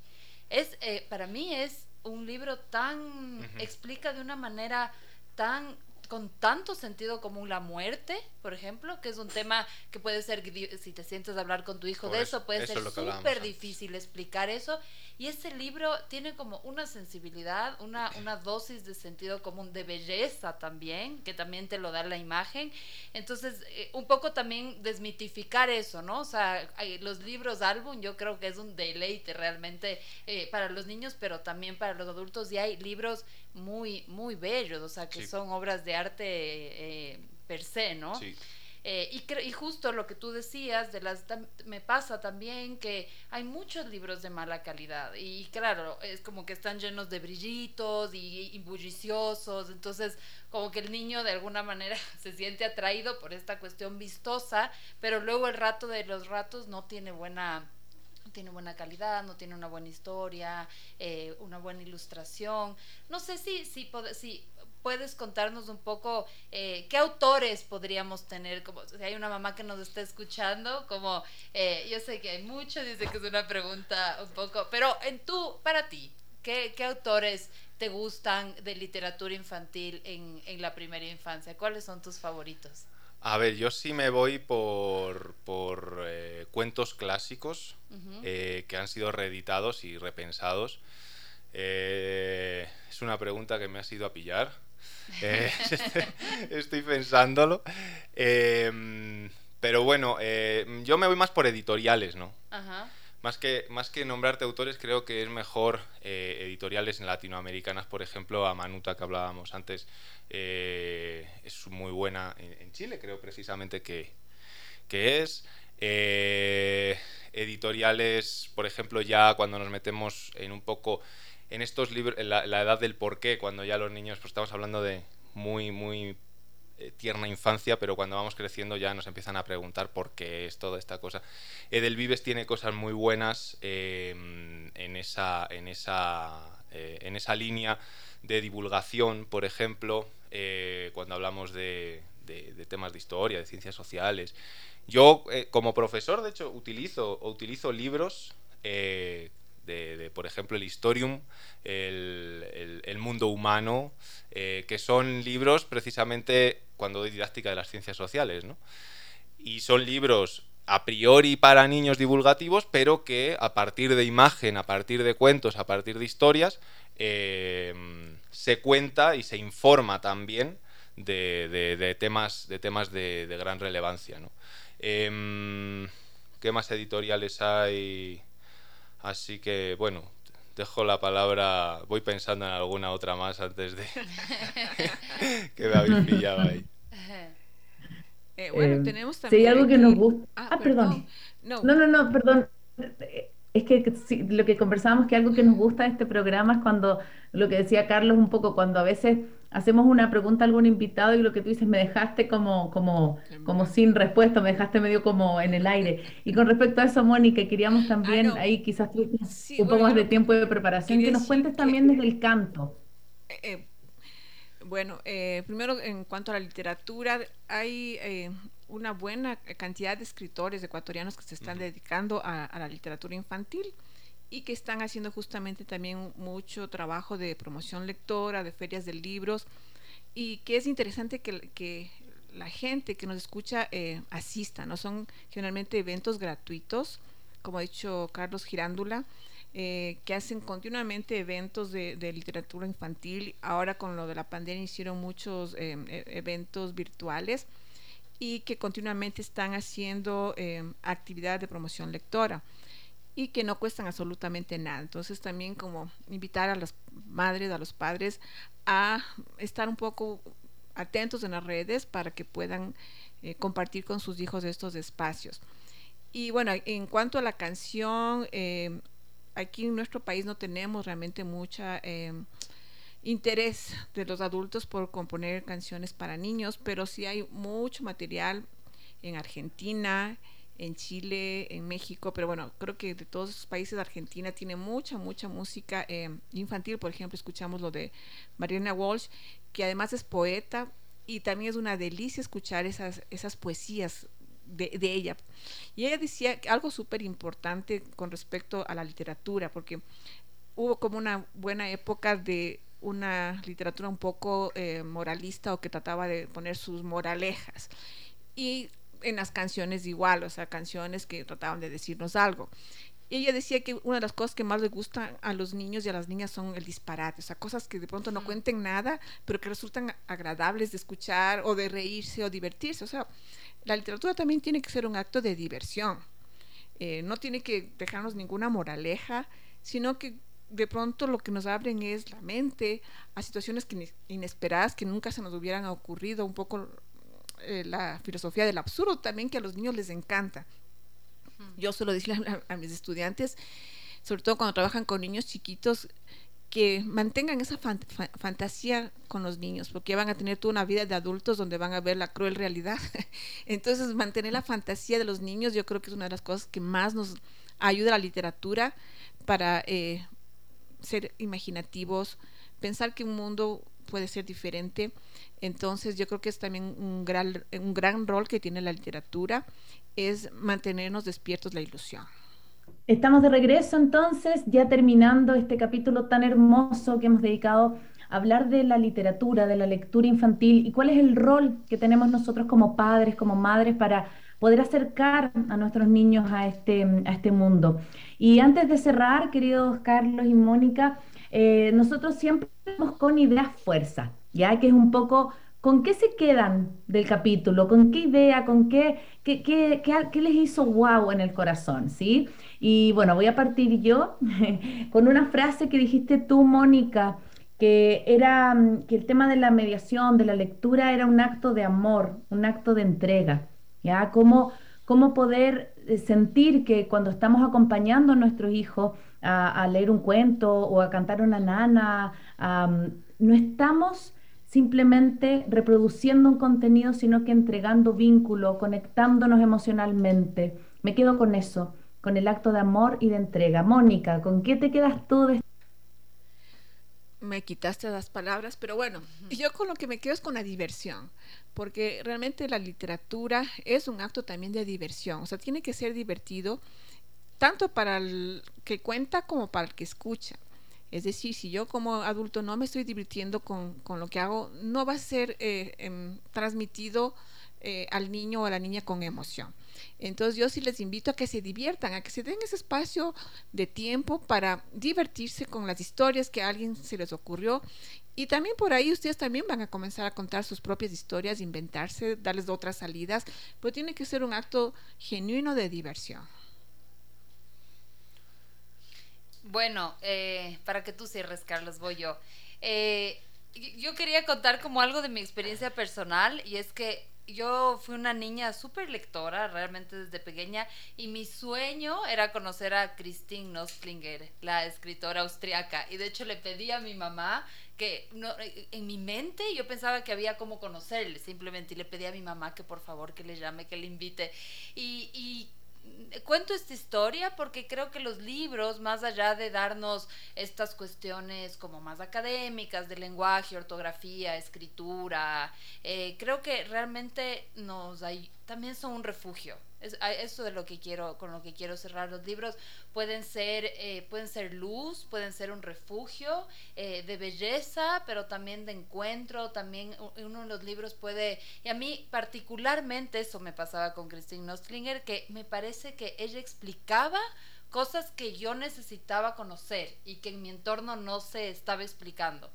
Es, eh, para mí es un libro tan, explica de una manera tan con tanto sentido como la muerte, por ejemplo, que es un tema que puede ser, si te sientes a hablar con tu hijo de eso, puede ser súper difícil explicar eso. Y ese libro tiene como una sensibilidad, una, una dosis de sentido común, de belleza también, que también te lo da la imagen. Entonces, eh, un poco también desmitificar eso, ¿no? O sea, los libros álbum yo creo que es un deleite realmente eh, para los niños, pero también para los adultos. Y hay libros muy, muy bellos, o sea, que son obras de arte eh, per se, ¿no? Sí. Eh, y, y, justo lo que tú decías, de las me pasa también que hay muchos libros de mala calidad y claro, es como que están llenos de brillitos y, bulliciosos, entonces como que el niño de alguna manera se siente atraído por esta cuestión vistosa, pero luego el rato de los ratos no tiene buena tiene buena calidad, no tiene una buena historia, eh, una buena ilustración. No sé si, si, si puedes contarnos un poco eh, qué autores podríamos tener, como si hay una mamá que nos está escuchando, como eh, yo sé que hay muchos, dice que es una pregunta un poco, pero en tú, para ti, ¿qué, qué autores te gustan de literatura infantil en, en la primera infancia? ¿Cuáles son tus favoritos? A ver, yo sí me voy por, por eh, cuentos clásicos eh, que han sido reeditados y repensados. Eh, es una pregunta que me ha sido a pillar. estoy pensándolo. Em, pero bueno, yo me voy más por editoriales, ¿no? Ajá más que, más que nombrarte autores, creo que es mejor eh, editoriales latinoamericanas, por ejemplo, a Manuta que hablábamos antes, eh, es muy buena en, Chile, creo precisamente que, que es. Eh, editoriales, por ejemplo, ya cuando nos metemos en un poco en estos libros, la, la, edad del porqué, cuando ya los niños, pues estamos hablando de muy, muy eh, tierna infancia, pero cuando vamos creciendo ya nos empiezan a preguntar por qué es toda esta cosa. Edelvives tiene cosas muy buenas eh, en, esa, en, esa, eh, en esa línea de divulgación, por ejemplo, cuando hablamos de, temas de historia, de ciencias sociales. Yo, como profesor, de hecho, utilizo, utilizo libros de, por ejemplo, el Historium, el, mundo humano, eh, que son libros precisamente cuando doy didáctica de las ciencias sociales, ¿no? Y son libros a priori para niños divulgativos, pero que a partir de imagen, a partir de cuentos, a partir de historias, eh, se cuenta y se informa también de, temas, de, temas de, gran relevancia. ¿no? Em, ¿Qué más editoriales hay? Así que, bueno, dejo la palabra, voy pensando en alguna otra más antes de que me habéis pillado ahí. Eh, bueno, eh, tenemos también. Si hay algo que nos gusta. Ah, ah perdón. No. no, no, perdón. Es que lo que conversábamos, que algo que nos gusta de este programa es cuando, lo que decía Carlos un poco, cuando a veces hacemos una pregunta a algún invitado y lo que tú dices, me dejaste como, como, como sin respuesta, me dejaste medio como en el aire. Y con respecto a eso, Mónica, queríamos también, ah, ahí quizás un poco más de tiempo de preparación, que nos cuentes también desde el canto. Eh, eh, bueno, eh, primero en cuanto a la literatura, hay una buena cantidad de escritores ecuatorianos que se están dedicando a, a la literatura infantil y que están haciendo justamente también mucho trabajo de promoción lectora, de ferias de libros, y que es interesante que, la gente que nos escucha eh, asista, ¿no? Son generalmente eventos gratuitos, como ha dicho Carlos Girándula, eh, que hacen continuamente eventos de, literatura infantil. Ahora con lo de la pandemia hicieron muchos eh, e, eventos virtuales y que continuamente están haciendo actividades de promoción lectora y que no cuestan absolutamente nada. Entonces también como invitar a las madres, a los padres a estar un poco atentos en las redes para que puedan eh, compartir con sus hijos estos espacios. Y bueno, en cuanto a la canción, eh, aquí en nuestro país no tenemos realmente mucha eh, interés de los adultos por componer canciones para niños, pero sí hay mucho material en Argentina, en Chile, en México, pero bueno, creo que de todos esos países Argentina tiene mucha, mucha música eh, infantil. Por ejemplo, escuchamos lo de Mariana Walsh, que además es poeta y también es una delicia escuchar esas, esas poesías de, de ella. Y ella decía algo súper importante con respecto a la literatura, porque hubo como una buena época de una literatura un poco eh, moralista o que trataba de poner sus moralejas. Y en las canciones igual, o sea, canciones que trataban de decirnos algo. Y ella decía que una de las cosas que más le gustan a los niños y a las niñas son el disparate, o sea, cosas que de pronto no cuenten nada, pero que resultan agradables de escuchar o de reírse o divertirse. O sea, la literatura también tiene que ser un acto de diversión. Eh, no tiene que dejarnos ninguna moraleja, sino que de pronto lo que nos abren es la mente a situaciones que inesperadas que nunca se nos hubieran ocurrido, un poco eh, la filosofía del absurdo también que a los niños les encanta. Yo suelo decirle a, mis estudiantes, sobre todo cuando trabajan con niños chiquitos, que mantengan esa fantasía con los niños, porque van a tener toda una vida de adultos donde van a ver la cruel realidad. Entonces, mantener la fantasía de los niños yo creo que es una de las cosas que más nos ayuda a la literatura para eh, ser imaginativos, pensar que un mundo puede ser diferente. Entonces yo creo que es también un gran, un gran rol que tiene la literatura, es mantenernos despiertos la ilusión. Estamos de regreso entonces, ya terminando este capítulo tan hermoso que hemos dedicado a hablar de la literatura, de la lectura infantil y cuál es el rol que tenemos nosotros como padres, como madres para poder acercar a nuestros niños a este, a este mundo. Y antes de cerrar, queridos Carlos y Mónica, eh, nosotros siempre vamos con ideas fuerza, ya que es un poco con qué se quedan del capítulo, con qué idea, con qué, qué, qué, qué, les hizo wow en el corazón, ¿sí? Y bueno, voy a partir yo con una frase que dijiste tú, Mónica, que era que el tema de la mediación, de la lectura, era un acto de amor, un acto de entrega, ¿ya? Cómo, cómo poder eh, sentir que cuando estamos acompañando a nuestros hijos, a, leer un cuento o a cantar una nana. no estamos simplemente reproduciendo un contenido, sino que entregando vínculo, conectándonos emocionalmente. Me quedo con eso, con el acto de amor y de entrega. Mónica, ¿con qué te quedas tú de me quitaste las palabras, pero bueno, yo con lo que me quedo es con la diversión, porque realmente la literatura es un acto también de diversión, o sea, tiene que ser divertido tanto para el que cuenta como para el que escucha. Es decir, si yo como adulto no me estoy divirtiendo con, lo que hago, no va a ser eh, em, transmitido eh, al niño o a la niña con emoción. Entonces yo sí les invito a que se diviertan, a que se den ese espacio de tiempo para divertirse con las historias que a alguien se les ocurrió. Y también por ahí ustedes también van a comenzar a contar sus propias historias, inventarse, darles otras salidas, pero tiene que ser un acto genuino de diversión. Bueno, eh, para que tú cierres, Carlos, voy yo. Eh, yo quería contar como algo de mi experiencia personal y es que yo fui una niña súper lectora realmente desde pequeña y mi sueño era conocer a Christine Nostlinger, la escritora austriaca. Y de hecho le pedí a mi mamá que no, en mi mente yo pensaba que había como conocerle simplemente y le pedí a mi mamá que por favor que le llame, que le invite. Y, y cuento esta historia porque creo que los libros, más allá de darnos estas cuestiones como más académicas de lenguaje, ortografía, escritura, eh, creo que realmente nos hay, también son un refugio es, eso de lo que quiero, con lo que quiero cerrar los libros. Pueden ser, eh, pueden ser luz, pueden ser un refugio eh, de belleza, pero también de encuentro. También uno de los libros puede, y a mí particularmente eso me pasaba con Christine Nostlinger, que me parece que ella explicaba cosas que yo necesitaba conocer y que en mi entorno no se estaba explicando.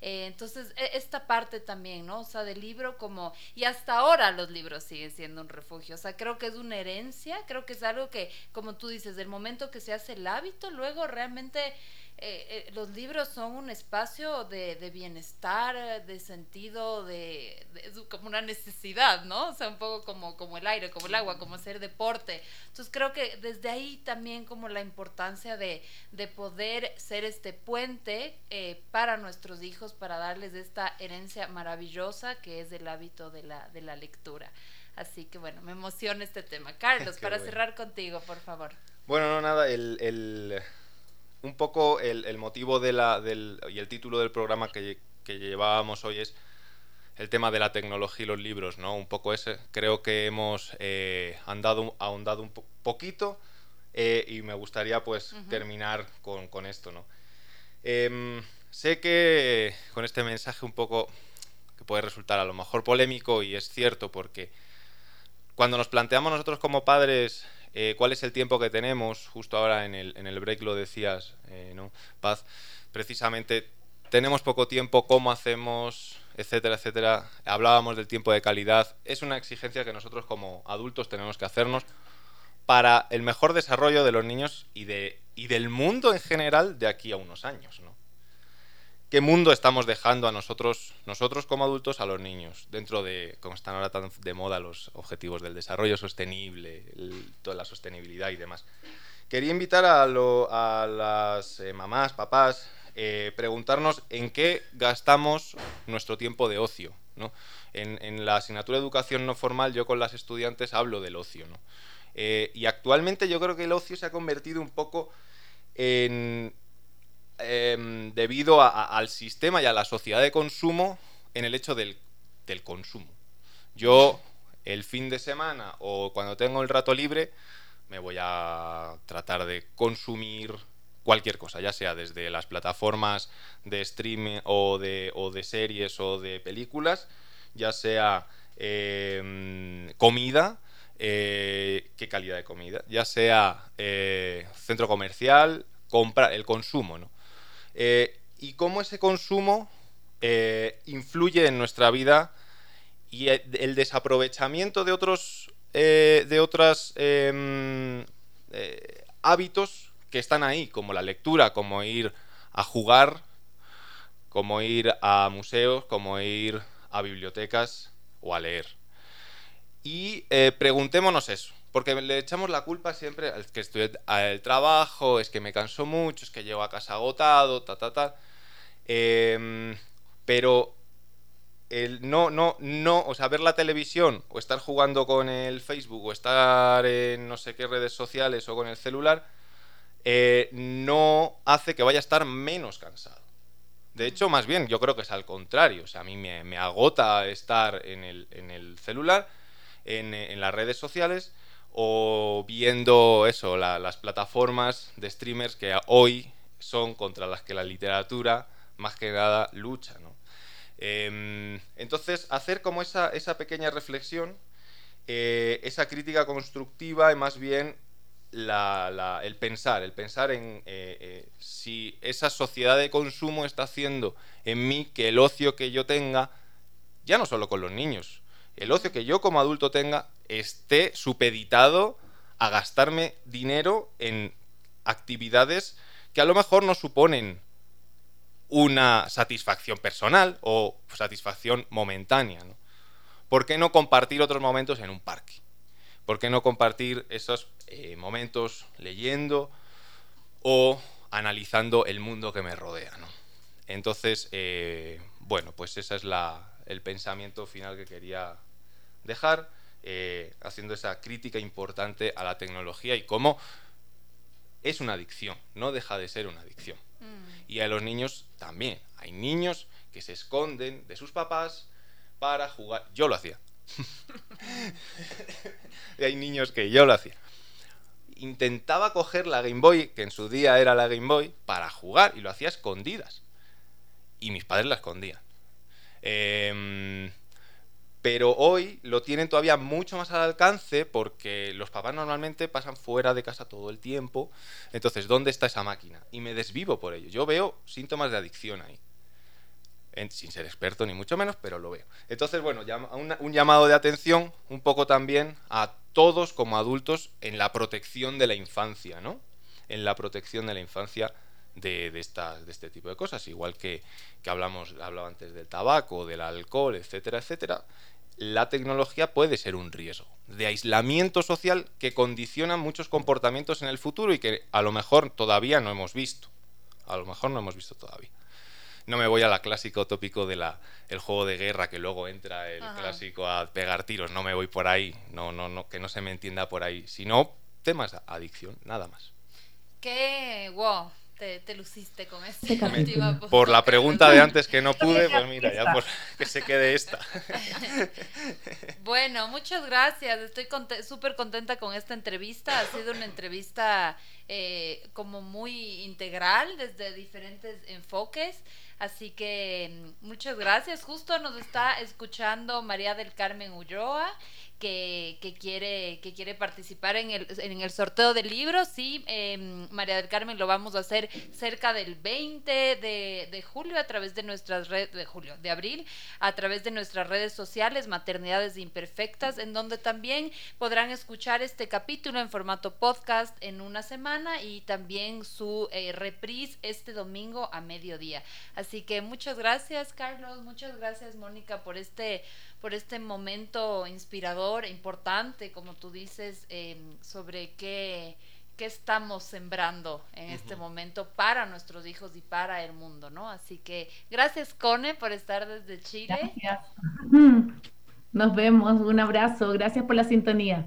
Eh, entonces, e, esta parte también, ¿no? O sea, del libro como, y hasta ahora los libros siguen siendo un refugio, o sea, creo que es una herencia, creo que es algo que, como tú dices, del momento que se hace el hábito, luego realmente eh, eh, los libros son un espacio de, bienestar, de sentido, de, como una necesidad, ¿no? O sea, un poco como, como el aire, como el agua, como hacer deporte. Entonces creo que desde ahí también como la importancia de, poder ser este puente eh, para nuestros hijos, para darles esta herencia maravillosa que es el hábito de la, de la lectura. Así que bueno, me emociona este tema. Carlos, para cerrar contigo, por favor. Bueno, no, nada, el un poco el, motivo de la, del, y el título del programa que, llevábamos hoy es el tema de la tecnología y los libros, ¿no? Un poco ese. Creo que hemos eh, andado, ahondado un poquito eh, y me gustaría pues terminar con, esto, ¿no? Em, sé que con este mensaje un poco que puede resultar a lo mejor polémico y es cierto porque cuando nos planteamos nosotros como padres eh, cuál es el tiempo que tenemos, justo ahora en el, en el break lo decías, eh, ¿no? Paz, precisamente tenemos poco tiempo, cómo hacemos, etcétera, etcétera. Hablábamos del tiempo de calidad. Es una exigencia que nosotros como adultos tenemos que hacernos para el mejor desarrollo de los niños y, de, y del mundo en general de aquí a unos años, ¿no? ¿Qué mundo estamos dejando a nosotros, nosotros como adultos, a los niños, dentro de, como están ahora tan de moda los objetivos del desarrollo sostenible, toda la sostenibilidad y demás? Quería invitar a, las eh, mamás, papás, eh, preguntarnos en qué gastamos nuestro tiempo de ocio. ¿no? En, la asignatura de educación no formal yo con las estudiantes hablo del ocio. Eh, y actualmente yo creo que el ocio se ha convertido un poco en, Em, debido al sistema y a la sociedad de consumo en el hecho del, consumo. Yo el fin de semana o cuando tengo el rato libre me voy a tratar de consumir cualquier cosa, ya sea desde las plataformas de streaming o de, o de series o de películas, ya sea em, comida, eh, qué calidad de comida, ya sea eh, centro comercial, compra, el consumo, ¿no? Eh, y cómo ese consumo eh, influye en nuestra vida y el desaprovechamiento de otros eh, de otros em, hábitos que están ahí, como la lectura, como ir a jugar, como ir a museos, como ir a bibliotecas o a leer. Y preguntémonos eso. Porque le echamos la culpa siempre, es que estoy al trabajo, es que me canso mucho, es que llego a casa agotado, ta, ta, ta. Em, pero el no, no, no, o sea, ver la televisión o estar jugando con el Facebook o estar en no sé qué redes sociales o con el celular, eh, no hace que vaya a estar menos cansado. De hecho, más bien, yo creo que es al contrario. O sea, a mí me, agota estar en el, celular, en, en las redes sociales, o viendo eso, las plataformas de streamers que hoy son contra las que la literatura más que nada lucha. Em, entonces, hacer como esa, esa pequeña reflexión, eh, esa crítica constructiva y más bien el pensar, el pensar en eh, eh, si esa sociedad de consumo está haciendo en mí que el ocio que yo tenga, ya no solo con los niños, el ocio que yo como adulto tenga esté supeditado a gastarme dinero en actividades que a lo mejor no suponen una satisfacción personal o satisfacción momentánea. ¿Por qué no compartir otros momentos en un parque? ¿Por qué no compartir esos eh, momentos leyendo o analizando el mundo que me rodea? Entonces, eh, bueno, pues ese es el pensamiento final que quería dejar eh, haciendo esa crítica importante a la tecnología y cómo es una adicción, no deja de ser una adicción. Mm. Y a los niños también. Hay niños que se esconden de sus papás para jugar. Yo lo hacía. y hay niños que yo lo hacía. Intentaba coger la Game Boy, que en su día era la Game Boy, para jugar y lo hacía escondidas. Y mis padres la escondían. Eh, pero hoy lo tienen todavía mucho más al alcance porque los papás normalmente pasan fuera de casa todo el tiempo. Entonces, ¿dónde está esa máquina? Y me desvivo por ello. Yo veo síntomas de adicción ahí. sin ser experto ni mucho menos, pero lo veo. Entonces, bueno, un, llamado de atención un poco también a todos como adultos en la protección de la infancia, ¿no? En la protección de la infancia de, de, de este tipo de cosas, igual que, que hablamos, hablaba antes del tabaco, del alcohol, etcétera, etcétera la tecnología puede ser un riesgo de aislamiento social que condiciona muchos comportamientos en el futuro y que a lo mejor todavía no hemos visto. A lo mejor no hemos visto todavía. No me voy a la clásico tópico de la el juego de guerra que luego entra el clásico a pegar tiros, no me voy por ahí, no no no que no se me entienda por ahí, sino temas de adicción, nada más. Qué wow, te, luciste con este Por la pregunta de antes que no pude, pues mira, ya por que se quede esta. bueno, muchas gracias. Estoy súper contenta con esta entrevista. Ha sido una entrevista eh, como muy integral desde diferentes enfoques. Así que mm, muchas gracias. Justo nos está escuchando María del Carmen Ulloa que, quiere, que quiere participar en el, en el sorteo del libro. Sí, em, María del Carmen lo vamos a hacer cerca del 20 de, de, julio a través de nuestras redes, de julio, de abril, a través de nuestras redes sociales, Maternidades Imperfectas, en donde también podrán escuchar este capítulo en formato podcast en una semana y también su eh, reprise este domingo a mediodía. Así que muchas gracias, Carlos, muchas gracias, Mónica, por este por este momento inspirador e importante, como tú dices, em, sobre qué, qué, estamos sembrando en este momento para nuestros hijos y para el mundo, ¿no? Así que gracias, Cone, por estar desde Chile. Gracias. Nos vemos, un abrazo, gracias por la sintonía.